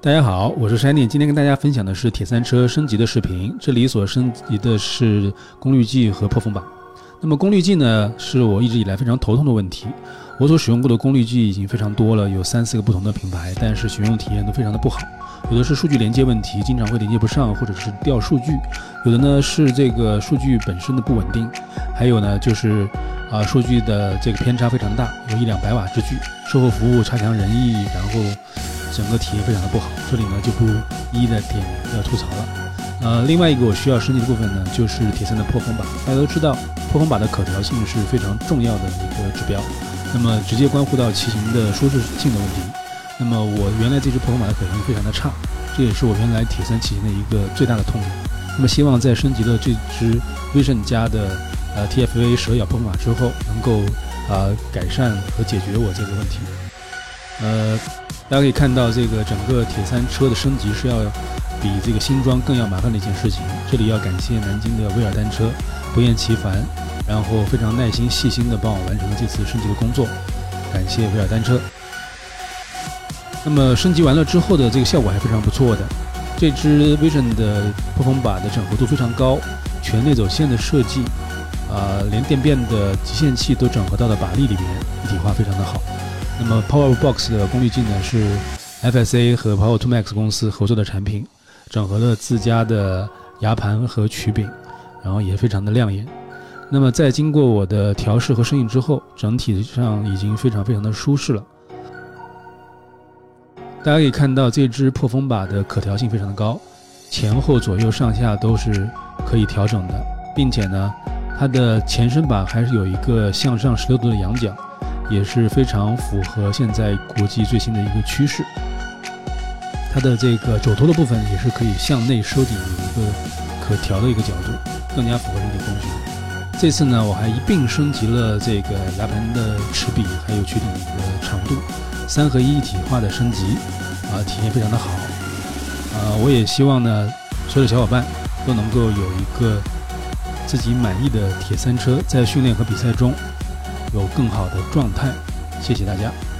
大家好，我是山弟，今天跟大家分享的是铁三车升级的视频。这里所升级的是功率计和破风板。那么功率计呢，是我一直以来非常头痛的问题。我所使用过的功率计已经非常多了，有三四个不同的品牌，但是使用体验都非常的不好。有的是数据连接问题，经常会连接不上，或者是掉数据；有的呢是这个数据本身的不稳定，还有呢就是啊数据的这个偏差非常大，有一两百瓦之巨，售后服务差强人意，然后整个体验非常的不好。这里呢就不一一的点要吐槽了。呃，另外一个我需要升级的部分呢，就是铁三的破风把。大家都知道，破风把的可调性是非常重要的一个指标。那么直接关乎到骑行的舒适性的问题。那么我原来这只破风把的可调性非常的差，这也是我原来铁三骑行的一个最大的痛点。那么希望在升级了这只 Vision 加的呃 TFA 蛇咬破风把之后，能够啊改善和解决我这个问题。呃，大家可以看到这个整个铁三车的升级是要比这个新装更要麻烦的一件事情。这里要感谢南京的威尔单车，不厌其烦。然后非常耐心细心的帮我完成了这次升级的工作，感谢威尔单车。那么升级完了之后的这个效果还非常不错的，这支 Vision 的破风把的整合度非常高，全内走线的设计，啊，连电变的极限器都整合到了把力里面，一体化非常的好。那么 Power Box 的功率计呢是 FSA 和 Power to Max 公司合作的产品，整合了自家的牙盘和曲柄，然后也非常的亮眼。那么在经过我的调试和适应之后，整体上已经非常非常的舒适了。大家可以看到这支破风把的可调性非常的高，前后左右上下都是可以调整的，并且呢，它的前身把还是有一个向上十六度的仰角，也是非常符合现在国际最新的一个趋势。它的这个肘托的部分也是可以向内收紧，有一个可调的一个角度，更加符合人体工学。这次呢，我还一并升级了这个牙盘的齿比，还有曲顶的长度，三合一一体化的升级，啊，体验非常的好，啊，我也希望呢，所有的小伙伴都能够有一个自己满意的铁三车，在训练和比赛中有更好的状态。谢谢大家。